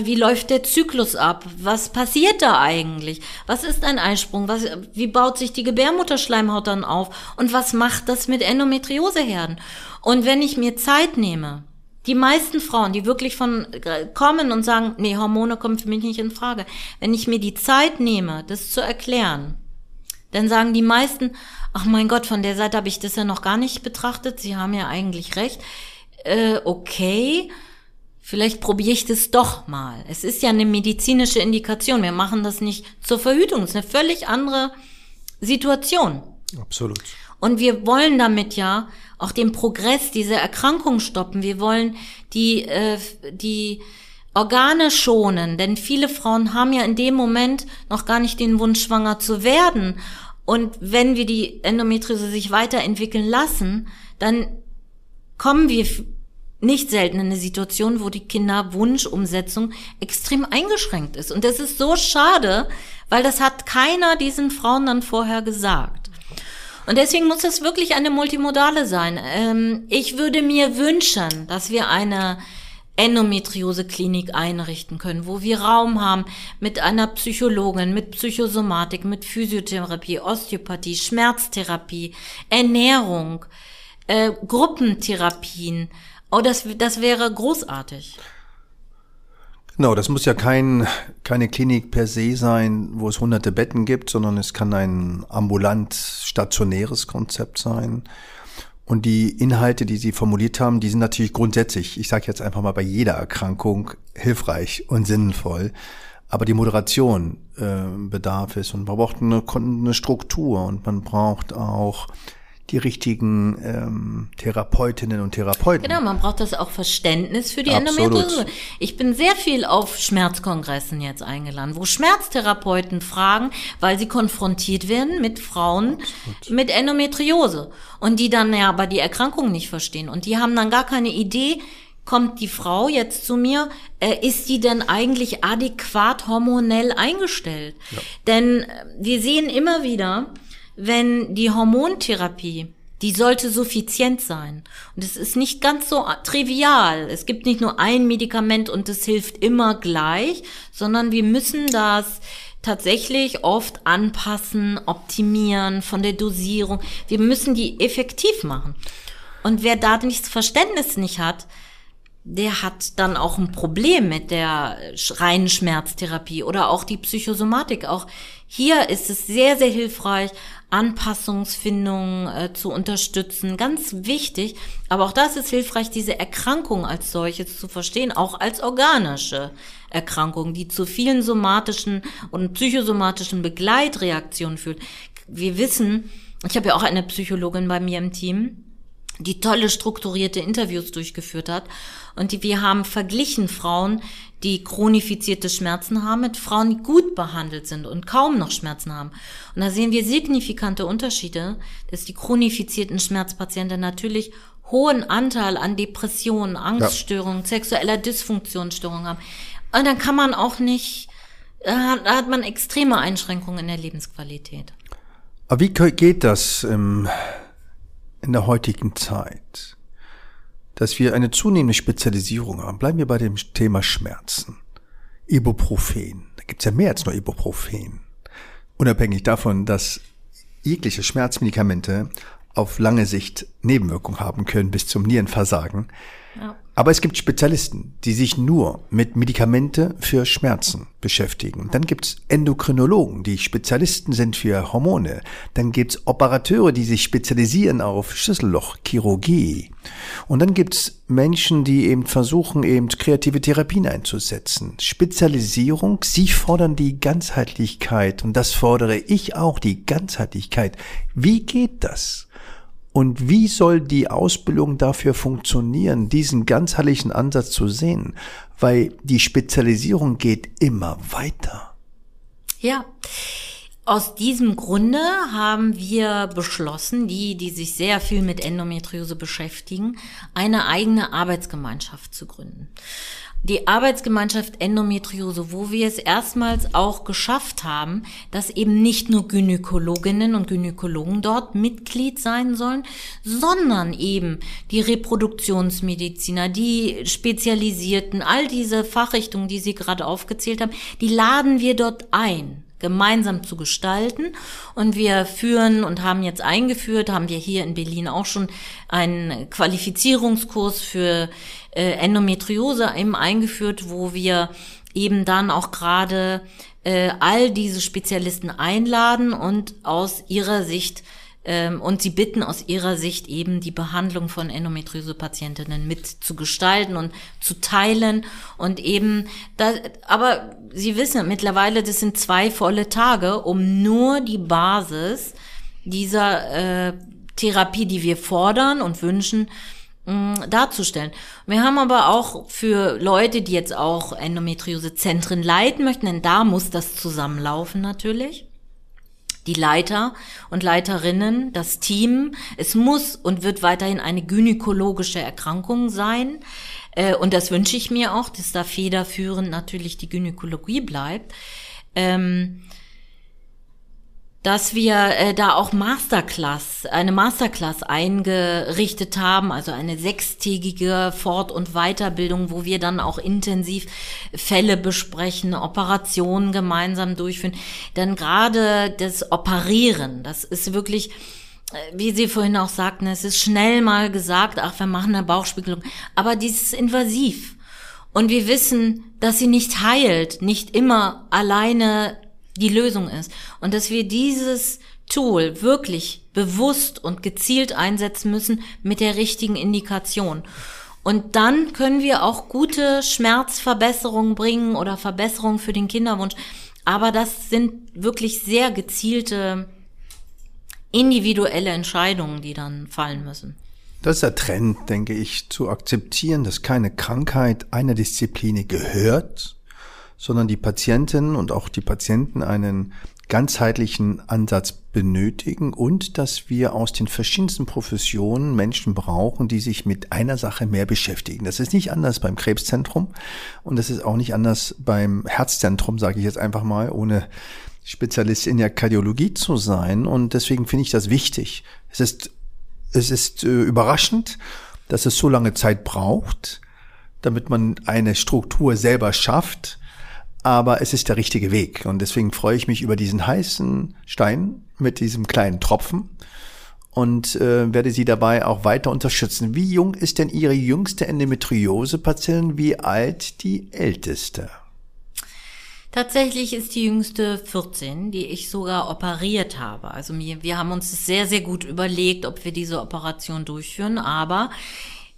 wie läuft der Zyklus ab? Was passiert da eigentlich? Was ist ein Eisprung? Was, wie baut sich die Gebärmutterschleimhaut dann auf? Und was macht das mit Endometrioseherden? Und wenn ich mir Zeit nehme, die meisten Frauen, die wirklich von kommen und sagen, nee, Hormone kommen für mich nicht in Frage. Wenn ich mir die Zeit nehme, das zu erklären, dann sagen die meisten, ach mein Gott, von der Seite habe ich das ja noch gar nicht betrachtet. Sie haben ja eigentlich recht. Äh, okay, vielleicht probiere ich das doch mal. Es ist ja eine medizinische Indikation. Wir machen das nicht zur Verhütung. Es ist eine völlig andere Situation. Absolut. Und wir wollen damit ja auch den Progress dieser Erkrankung stoppen. Wir wollen die, äh, die Organe schonen, denn viele Frauen haben ja in dem Moment noch gar nicht den Wunsch, schwanger zu werden. Und wenn wir die Endometriose sich weiterentwickeln lassen, dann kommen wir nicht selten in eine Situation, wo die Kinderwunschumsetzung extrem eingeschränkt ist. Und das ist so schade, weil das hat keiner diesen Frauen dann vorher gesagt. Und deswegen muss es wirklich eine multimodale sein. Ähm, ich würde mir wünschen, dass wir eine Endometriose-Klinik einrichten können, wo wir Raum haben mit einer Psychologin, mit Psychosomatik, mit Physiotherapie, Osteopathie, Schmerztherapie, Ernährung, äh, Gruppentherapien. Oh, das, das wäre großartig. Genau, das muss ja kein, keine Klinik per se sein, wo es hunderte Betten gibt, sondern es kann ein ambulant stationäres Konzept sein. Und die Inhalte, die Sie formuliert haben, die sind natürlich grundsätzlich, ich sage jetzt einfach mal bei jeder Erkrankung, hilfreich und sinnvoll. Aber die Moderation äh, bedarf es und man braucht eine, eine Struktur und man braucht auch die richtigen ähm, Therapeutinnen und Therapeuten. Genau, man braucht das auch Verständnis für die Endometriose. Ich bin sehr viel auf Schmerzkongressen jetzt eingeladen, wo Schmerztherapeuten fragen, weil sie konfrontiert werden mit Frauen Absolut. mit Endometriose und die dann ja aber die Erkrankung nicht verstehen und die haben dann gar keine Idee, kommt die Frau jetzt zu mir, äh, ist die denn eigentlich adäquat hormonell eingestellt? Ja. Denn äh, wir sehen immer wieder, wenn die Hormontherapie, die sollte suffizient sein. Und es ist nicht ganz so trivial. Es gibt nicht nur ein Medikament und es hilft immer gleich, sondern wir müssen das tatsächlich oft anpassen, optimieren von der Dosierung. Wir müssen die effektiv machen. Und wer da nicht das Verständnis nicht hat, der hat dann auch ein Problem mit der reinen Schmerztherapie oder auch die Psychosomatik. Auch hier ist es sehr, sehr hilfreich, Anpassungsfindung äh, zu unterstützen. Ganz wichtig. Aber auch das ist hilfreich, diese Erkrankung als solches zu verstehen, auch als organische Erkrankung, die zu vielen somatischen und psychosomatischen Begleitreaktionen führt. Wir wissen, ich habe ja auch eine Psychologin bei mir im Team, die tolle strukturierte Interviews durchgeführt hat. Und die, wir haben verglichen Frauen, die chronifizierte Schmerzen haben, mit Frauen, die gut behandelt sind und kaum noch Schmerzen haben. Und da sehen wir signifikante Unterschiede, dass die chronifizierten Schmerzpatienten natürlich hohen Anteil an Depressionen, Angststörungen, ja. sexueller Dysfunktionsstörungen haben. Und dann kann man auch nicht, da hat man extreme Einschränkungen in der Lebensqualität. Aber wie geht das im in der heutigen Zeit, dass wir eine zunehmende Spezialisierung haben. Bleiben wir bei dem Thema Schmerzen. Ibuprofen. Da gibt's ja mehr als nur Ibuprofen. Unabhängig davon, dass jegliche Schmerzmedikamente auf lange Sicht Nebenwirkungen haben können bis zum Nierenversagen. Ja. Aber es gibt Spezialisten, die sich nur mit Medikamente für Schmerzen beschäftigen. Dann gibt's Endokrinologen, die Spezialisten sind für Hormone. Dann gibt's Operateure, die sich spezialisieren auf Schlüssellochchirurgie. Und dann gibt's Menschen, die eben versuchen, eben kreative Therapien einzusetzen. Spezialisierung, sie fordern die Ganzheitlichkeit und das fordere ich auch, die Ganzheitlichkeit. Wie geht das? Und wie soll die Ausbildung dafür funktionieren, diesen ganzheitlichen Ansatz zu sehen? Weil die Spezialisierung geht immer weiter. Ja. Aus diesem Grunde haben wir beschlossen, die, die sich sehr viel mit Endometriose beschäftigen, eine eigene Arbeitsgemeinschaft zu gründen die Arbeitsgemeinschaft Endometriose, wo wir es erstmals auch geschafft haben, dass eben nicht nur Gynäkologinnen und Gynäkologen dort Mitglied sein sollen, sondern eben die Reproduktionsmediziner, die Spezialisierten, all diese Fachrichtungen, die Sie gerade aufgezählt haben, die laden wir dort ein gemeinsam zu gestalten. Und wir führen und haben jetzt eingeführt, haben wir hier in Berlin auch schon einen Qualifizierungskurs für äh, Endometriose eben eingeführt, wo wir eben dann auch gerade äh, all diese Spezialisten einladen und aus ihrer Sicht ähm, und sie bitten aus ihrer Sicht eben die Behandlung von Endometriose-Patientinnen mit zu gestalten und zu teilen und eben da, aber Sie wissen mittlerweile, das sind zwei volle Tage, um nur die Basis dieser äh, Therapie, die wir fordern und wünschen, mh, darzustellen. Wir haben aber auch für Leute, die jetzt auch Endometriose-Zentren leiten möchten, denn da muss das zusammenlaufen natürlich die Leiter und Leiterinnen, das Team. Es muss und wird weiterhin eine gynäkologische Erkrankung sein. Äh, und das wünsche ich mir auch, dass da federführend natürlich die Gynäkologie bleibt. Ähm, dass wir äh, da auch Masterclass, eine Masterclass eingerichtet haben, also eine sechstägige Fort- und Weiterbildung, wo wir dann auch intensiv Fälle besprechen, Operationen gemeinsam durchführen. Denn gerade das Operieren, das ist wirklich, wie Sie vorhin auch sagten, es ist schnell mal gesagt, ach, wir machen eine Bauchspiegelung, aber dieses invasiv. Und wir wissen, dass sie nicht heilt, nicht immer alleine die Lösung ist. Und dass wir dieses Tool wirklich bewusst und gezielt einsetzen müssen mit der richtigen Indikation. Und dann können wir auch gute Schmerzverbesserungen bringen oder Verbesserungen für den Kinderwunsch. Aber das sind wirklich sehr gezielte individuelle Entscheidungen, die dann fallen müssen. Das ist der Trend, denke ich, zu akzeptieren, dass keine Krankheit einer Disziplin gehört, sondern die Patientinnen und auch die Patienten einen ganzheitlichen Ansatz benötigen und dass wir aus den verschiedensten Professionen Menschen brauchen, die sich mit einer Sache mehr beschäftigen. Das ist nicht anders beim Krebszentrum und das ist auch nicht anders beim Herzzentrum, sage ich jetzt einfach mal, ohne Spezialist in der Kardiologie zu sein. Und deswegen finde ich das wichtig. Es ist, es ist äh, überraschend, dass es so lange Zeit braucht, damit man eine Struktur selber schafft, aber es ist der richtige Weg. Und deswegen freue ich mich über diesen heißen Stein mit diesem kleinen Tropfen und äh, werde Sie dabei auch weiter unterstützen. Wie jung ist denn Ihre jüngste Endometriose-Patientin? Wie alt die älteste? Tatsächlich ist die jüngste 14, die ich sogar operiert habe. Also wir, haben uns sehr, sehr gut überlegt, ob wir diese Operation durchführen, aber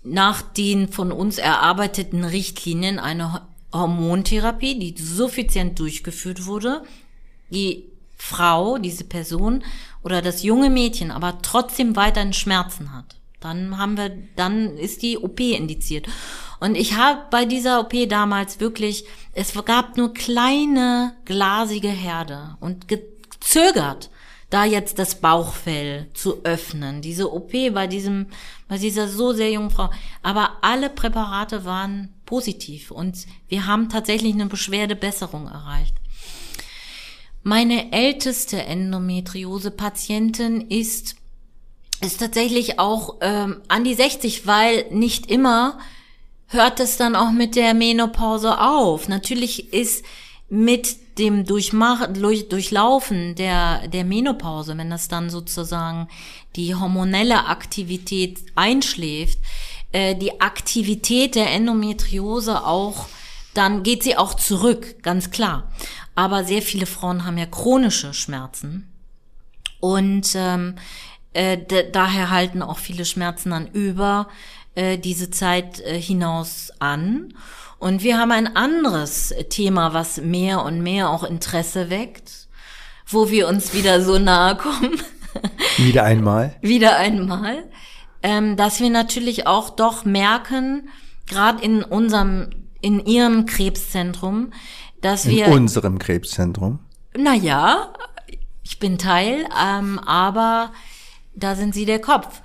nach den von uns erarbeiteten Richtlinien eine Hormontherapie, die suffizient durchgeführt wurde, die Frau, diese Person oder das junge Mädchen aber trotzdem weiterhin Schmerzen hat. Dann haben wir, dann ist die OP indiziert. Und ich habe bei dieser OP damals wirklich, es gab nur kleine glasige Herde und gezögert, da jetzt das Bauchfell zu öffnen. Diese OP bei diesem, bei dieser so sehr jungen Frau. Aber alle Präparate waren positiv und wir haben tatsächlich eine Beschwerdebesserung erreicht. Meine älteste Endometriose-Patientin ist ist tatsächlich auch ähm, an die 60, weil nicht immer hört es dann auch mit der Menopause auf. Natürlich ist mit dem Durchmach durch, Durchlaufen der, der Menopause, wenn das dann sozusagen die hormonelle Aktivität einschläft, äh, die Aktivität der Endometriose auch, dann geht sie auch zurück, ganz klar. Aber sehr viele Frauen haben ja chronische Schmerzen. Und ähm, äh, daher halten auch viele Schmerzen dann über äh, diese Zeit äh, hinaus an. Und wir haben ein anderes Thema, was mehr und mehr auch Interesse weckt, wo wir uns wieder so nahe kommen. Wieder einmal. wieder einmal. Ähm, dass wir natürlich auch doch merken, gerade in unserem, in ihrem Krebszentrum, dass in wir. In unserem Krebszentrum. Naja, ich bin Teil, ähm, aber da sind sie der Kopf.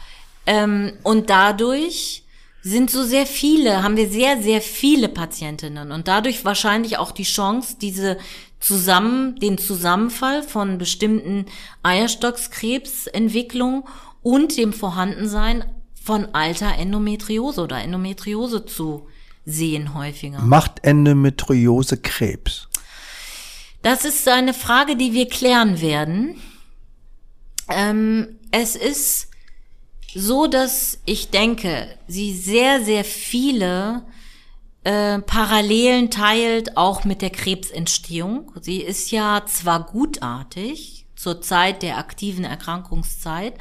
Ähm, und dadurch sind so sehr viele, haben wir sehr, sehr viele Patientinnen und dadurch wahrscheinlich auch die Chance, diese zusammen, den Zusammenfall von bestimmten Eierstockskrebsentwicklung und dem Vorhandensein von alter Endometriose oder Endometriose zu sehen häufiger. Macht Endometriose Krebs? Das ist eine Frage, die wir klären werden. Ähm, es ist so, dass ich denke, sie sehr, sehr viele äh, Parallelen teilt, auch mit der Krebsentstehung. Sie ist ja zwar gutartig zur Zeit der aktiven Erkrankungszeit,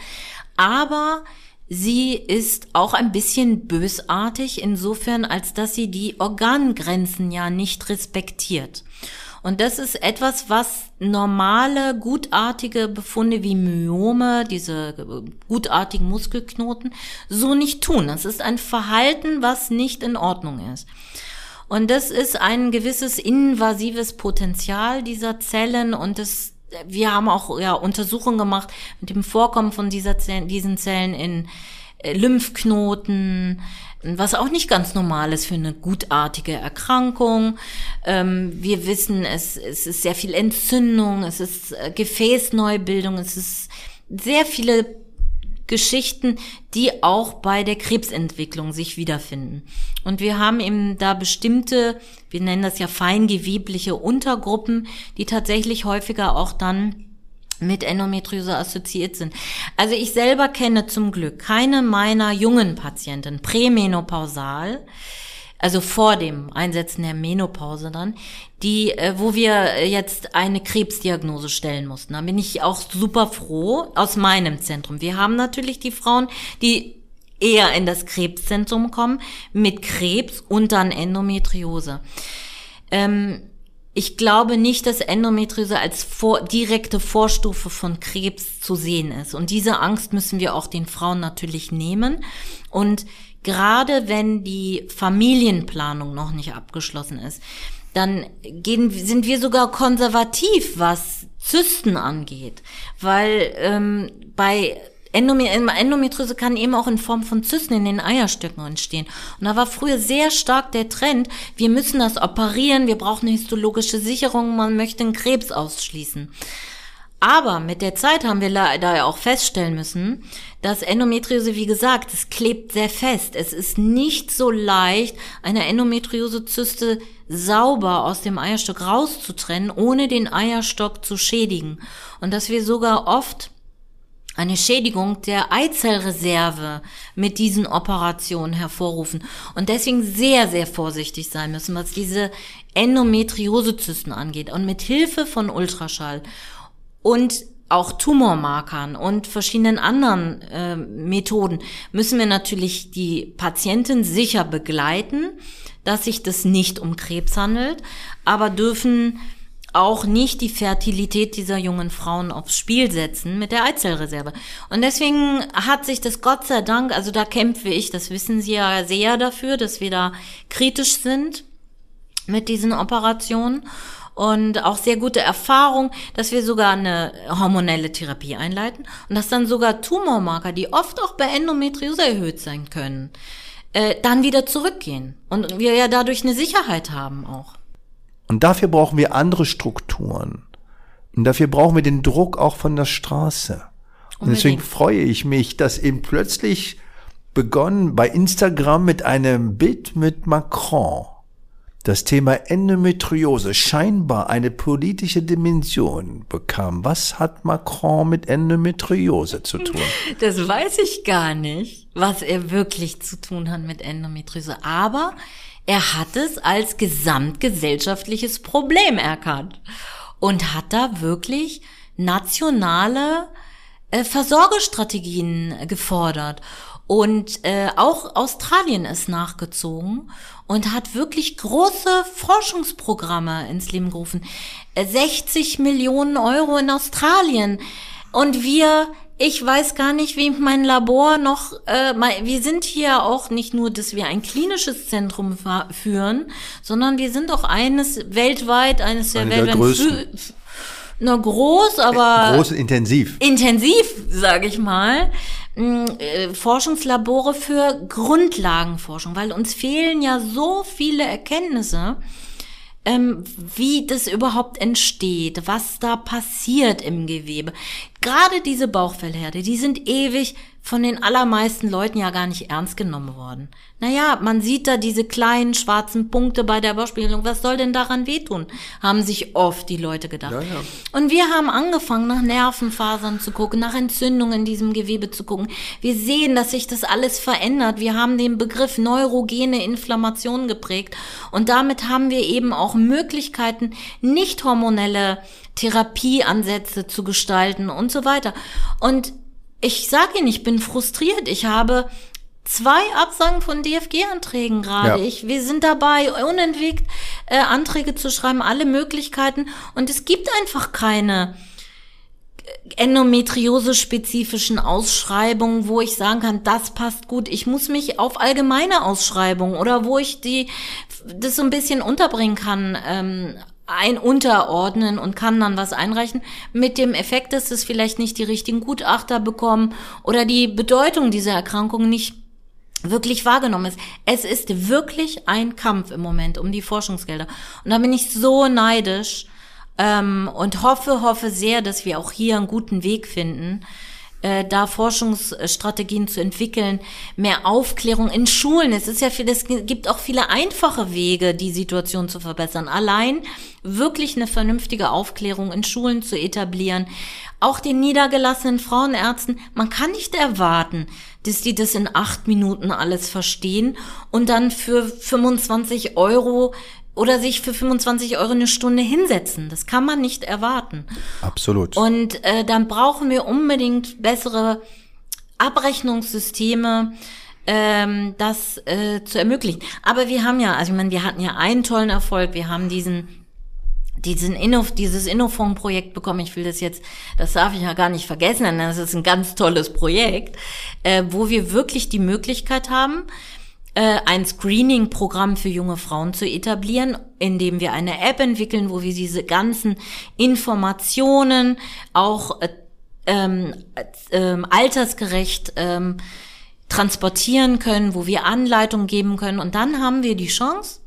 aber sie ist auch ein bisschen bösartig insofern, als dass sie die Organgrenzen ja nicht respektiert. Und das ist etwas, was normale, gutartige Befunde wie Myome, diese gutartigen Muskelknoten, so nicht tun. Das ist ein Verhalten, was nicht in Ordnung ist. Und das ist ein gewisses invasives Potenzial dieser Zellen und das wir haben auch ja, Untersuchungen gemacht mit dem Vorkommen von dieser Zellen, diesen Zellen in äh, Lymphknoten, was auch nicht ganz normal ist für eine gutartige Erkrankung. Ähm, wir wissen, es, es ist sehr viel Entzündung, es ist äh, Gefäßneubildung, es ist sehr viele Geschichten, die auch bei der Krebsentwicklung sich wiederfinden. Und wir haben eben da bestimmte, wir nennen das ja feingewebliche Untergruppen, die tatsächlich häufiger auch dann mit Endometriose assoziiert sind. Also ich selber kenne zum Glück keine meiner jungen Patienten prämenopausal, also vor dem Einsetzen der Menopause dann, die, äh, wo wir jetzt eine Krebsdiagnose stellen mussten. Da bin ich auch super froh aus meinem Zentrum. Wir haben natürlich die Frauen, die eher in das Krebszentrum kommen mit Krebs und dann Endometriose. Ähm, ich glaube nicht, dass Endometriose als vor, direkte Vorstufe von Krebs zu sehen ist. Und diese Angst müssen wir auch den Frauen natürlich nehmen. Und gerade wenn die Familienplanung noch nicht abgeschlossen ist, dann gehen, sind wir sogar konservativ, was Zysten angeht. Weil ähm, bei Endometriose kann eben auch in Form von Zysten in den Eierstöcken entstehen. Und da war früher sehr stark der Trend, wir müssen das operieren, wir brauchen eine histologische Sicherung, man möchte einen Krebs ausschließen. Aber mit der Zeit haben wir leider auch feststellen müssen, dass Endometriose, wie gesagt, es klebt sehr fest. Es ist nicht so leicht, eine Endometriosezyste sauber aus dem Eierstock rauszutrennen, ohne den Eierstock zu schädigen. Und dass wir sogar oft eine Schädigung der Eizellreserve mit diesen Operationen hervorrufen und deswegen sehr, sehr vorsichtig sein müssen, was diese Endometriosezysten angeht. Und mit Hilfe von Ultraschall und auch Tumormarkern und verschiedenen anderen äh, Methoden müssen wir natürlich die Patientin sicher begleiten, dass sich das nicht um Krebs handelt, aber dürfen auch nicht die Fertilität dieser jungen Frauen aufs Spiel setzen mit der Eizellreserve. Und deswegen hat sich das Gott sei Dank, also da kämpfe ich, das wissen Sie ja sehr dafür, dass wir da kritisch sind mit diesen Operationen und auch sehr gute Erfahrung, dass wir sogar eine hormonelle Therapie einleiten und dass dann sogar Tumormarker, die oft auch bei Endometriose erhöht sein können, äh, dann wieder zurückgehen und wir ja dadurch eine Sicherheit haben auch. Und dafür brauchen wir andere Strukturen. Und dafür brauchen wir den Druck auch von der Straße. Und deswegen freue ich mich, dass eben plötzlich begonnen bei Instagram mit einem Bild mit Macron das Thema Endometriose scheinbar eine politische Dimension bekam. Was hat Macron mit Endometriose zu tun? Das weiß ich gar nicht, was er wirklich zu tun hat mit Endometriose. Aber er hat es als gesamtgesellschaftliches Problem erkannt und hat da wirklich nationale äh, Versorgestrategien gefordert. Und äh, auch Australien ist nachgezogen und hat wirklich große Forschungsprogramme ins Leben gerufen. 60 äh, Millionen Euro in Australien. Und wir ich weiß gar nicht, wie mein Labor noch, äh, wir sind hier auch nicht nur, dass wir ein klinisches Zentrum führen, sondern wir sind auch eines weltweit, eines der Eine weltweit na groß, aber groß intensiv. Intensiv, sage ich mal. Mm, äh, Forschungslabore für Grundlagenforschung, weil uns fehlen ja so viele Erkenntnisse ähm, wie das überhaupt entsteht, was da passiert im Gewebe. Gerade diese Bauchfellherde, die sind ewig von den allermeisten Leuten ja gar nicht ernst genommen worden. Naja, man sieht da diese kleinen schwarzen Punkte bei der Bauchspiegelung. Was soll denn daran wehtun? Haben sich oft die Leute gedacht. Ja, ja. Und wir haben angefangen, nach Nervenfasern zu gucken, nach Entzündungen in diesem Gewebe zu gucken. Wir sehen, dass sich das alles verändert. Wir haben den Begriff neurogene Inflammation geprägt. Und damit haben wir eben auch Möglichkeiten, nicht hormonelle Therapieansätze zu gestalten und so weiter. Und ich sage Ihnen, ich bin frustriert. Ich habe zwei Absagen von DFG-Anträgen gerade. Ja. Ich, wir sind dabei, unentwegt äh, Anträge zu schreiben, alle Möglichkeiten. Und es gibt einfach keine endometriose-spezifischen Ausschreibungen, wo ich sagen kann, das passt gut. Ich muss mich auf allgemeine Ausschreibungen oder wo ich die das so ein bisschen unterbringen kann, ähm, ein unterordnen und kann dann was einreichen, mit dem Effekt, dass es vielleicht nicht die richtigen Gutachter bekommen oder die Bedeutung dieser Erkrankung nicht wirklich wahrgenommen ist. Es ist wirklich ein Kampf im Moment um die Forschungsgelder. Und da bin ich so neidisch ähm, und hoffe, hoffe sehr, dass wir auch hier einen guten Weg finden, äh, da Forschungsstrategien zu entwickeln, mehr Aufklärung in Schulen. Es ist ja viel, es gibt auch viele einfache Wege, die Situation zu verbessern. Allein wirklich eine vernünftige Aufklärung in Schulen zu etablieren. Auch den niedergelassenen Frauenärzten, man kann nicht erwarten, dass die das in acht Minuten alles verstehen und dann für 25 Euro oder sich für 25 Euro eine Stunde hinsetzen. Das kann man nicht erwarten. Absolut. Und äh, dann brauchen wir unbedingt bessere Abrechnungssysteme, ähm, das äh, zu ermöglichen. Aber wir haben ja, also ich meine, wir hatten ja einen tollen Erfolg. Wir haben diesen diesen Inno, dieses Innofond-Projekt bekommen. Ich will das jetzt, das darf ich ja gar nicht vergessen, denn das ist ein ganz tolles Projekt, äh, wo wir wirklich die Möglichkeit haben, ein Screening-Programm für junge Frauen zu etablieren, indem wir eine App entwickeln, wo wir diese ganzen Informationen auch äh, ähm, äh, altersgerecht ähm, transportieren können, wo wir Anleitungen geben können. Und dann haben wir die Chance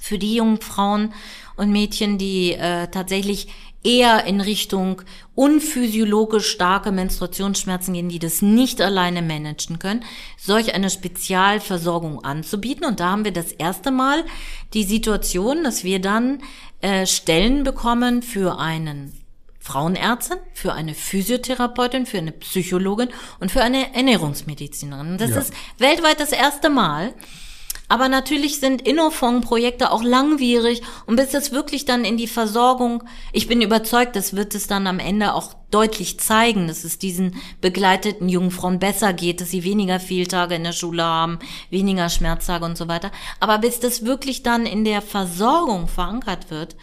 für die jungen Frauen und Mädchen, die äh, tatsächlich eher in Richtung unphysiologisch starke Menstruationsschmerzen gehen, die das nicht alleine managen können, solch eine Spezialversorgung anzubieten. Und da haben wir das erste Mal die Situation, dass wir dann äh, Stellen bekommen für einen Frauenärztin, für eine Physiotherapeutin, für eine Psychologin und für eine Ernährungsmedizinerin. Das Ja. ist weltweit das erste Mal. Aber natürlich sind Innofond-Projekte auch langwierig und bis das wirklich dann in die Versorgung, ich bin überzeugt, das wird es dann am Ende auch deutlich zeigen, dass es diesen begleiteten jungen Frauen besser geht, dass sie weniger Fehltage in der Schule haben, weniger Schmerztage und so weiter. Aber bis das wirklich dann in der Versorgung verankert wird,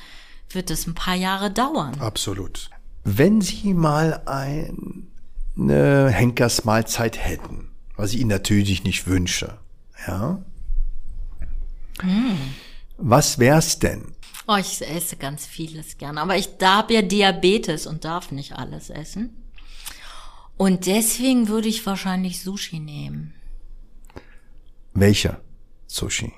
wird es ein paar Jahre dauern. Absolut. Wenn Sie mal ein, eine Henkersmahlzeit hätten, was ich Ihnen natürlich nicht wünsche, ja? Was wär's denn? Oh, ich esse ganz vieles gern. Aber ich da habe ja Diabetes und darf nicht alles essen. Und deswegen würde ich wahrscheinlich Sushi nehmen. Welcher Sushi?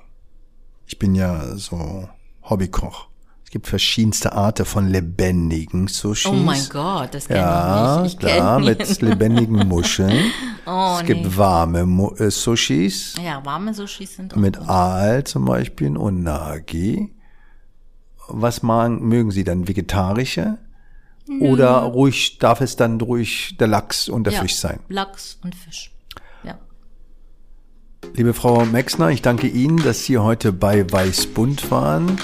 Ich bin ja so Hobbykoch. Es gibt verschiedenste Arten von lebendigen Sushis. Oh mein Gott, das kenne Ja, ich nicht. Ich kenne mit lebendigen Muscheln. Oh, es gibt nee. warme Mu äh, Sushis Ja, warme Sushis sind auch mit gut. Aal zum Beispiel und Nagi. Was mag, mögen Sie dann? Vegetarische? Oder ruhig, darf es dann ruhig der Lachs und der ja, Fisch sein? Lachs und Fisch. Ja. Liebe Frau Mexner, ich danke Ihnen, dass Sie heute bei Weißbund waren.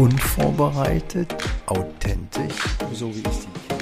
Unvorbereitet, authentisch, so wie ich Sie kenne.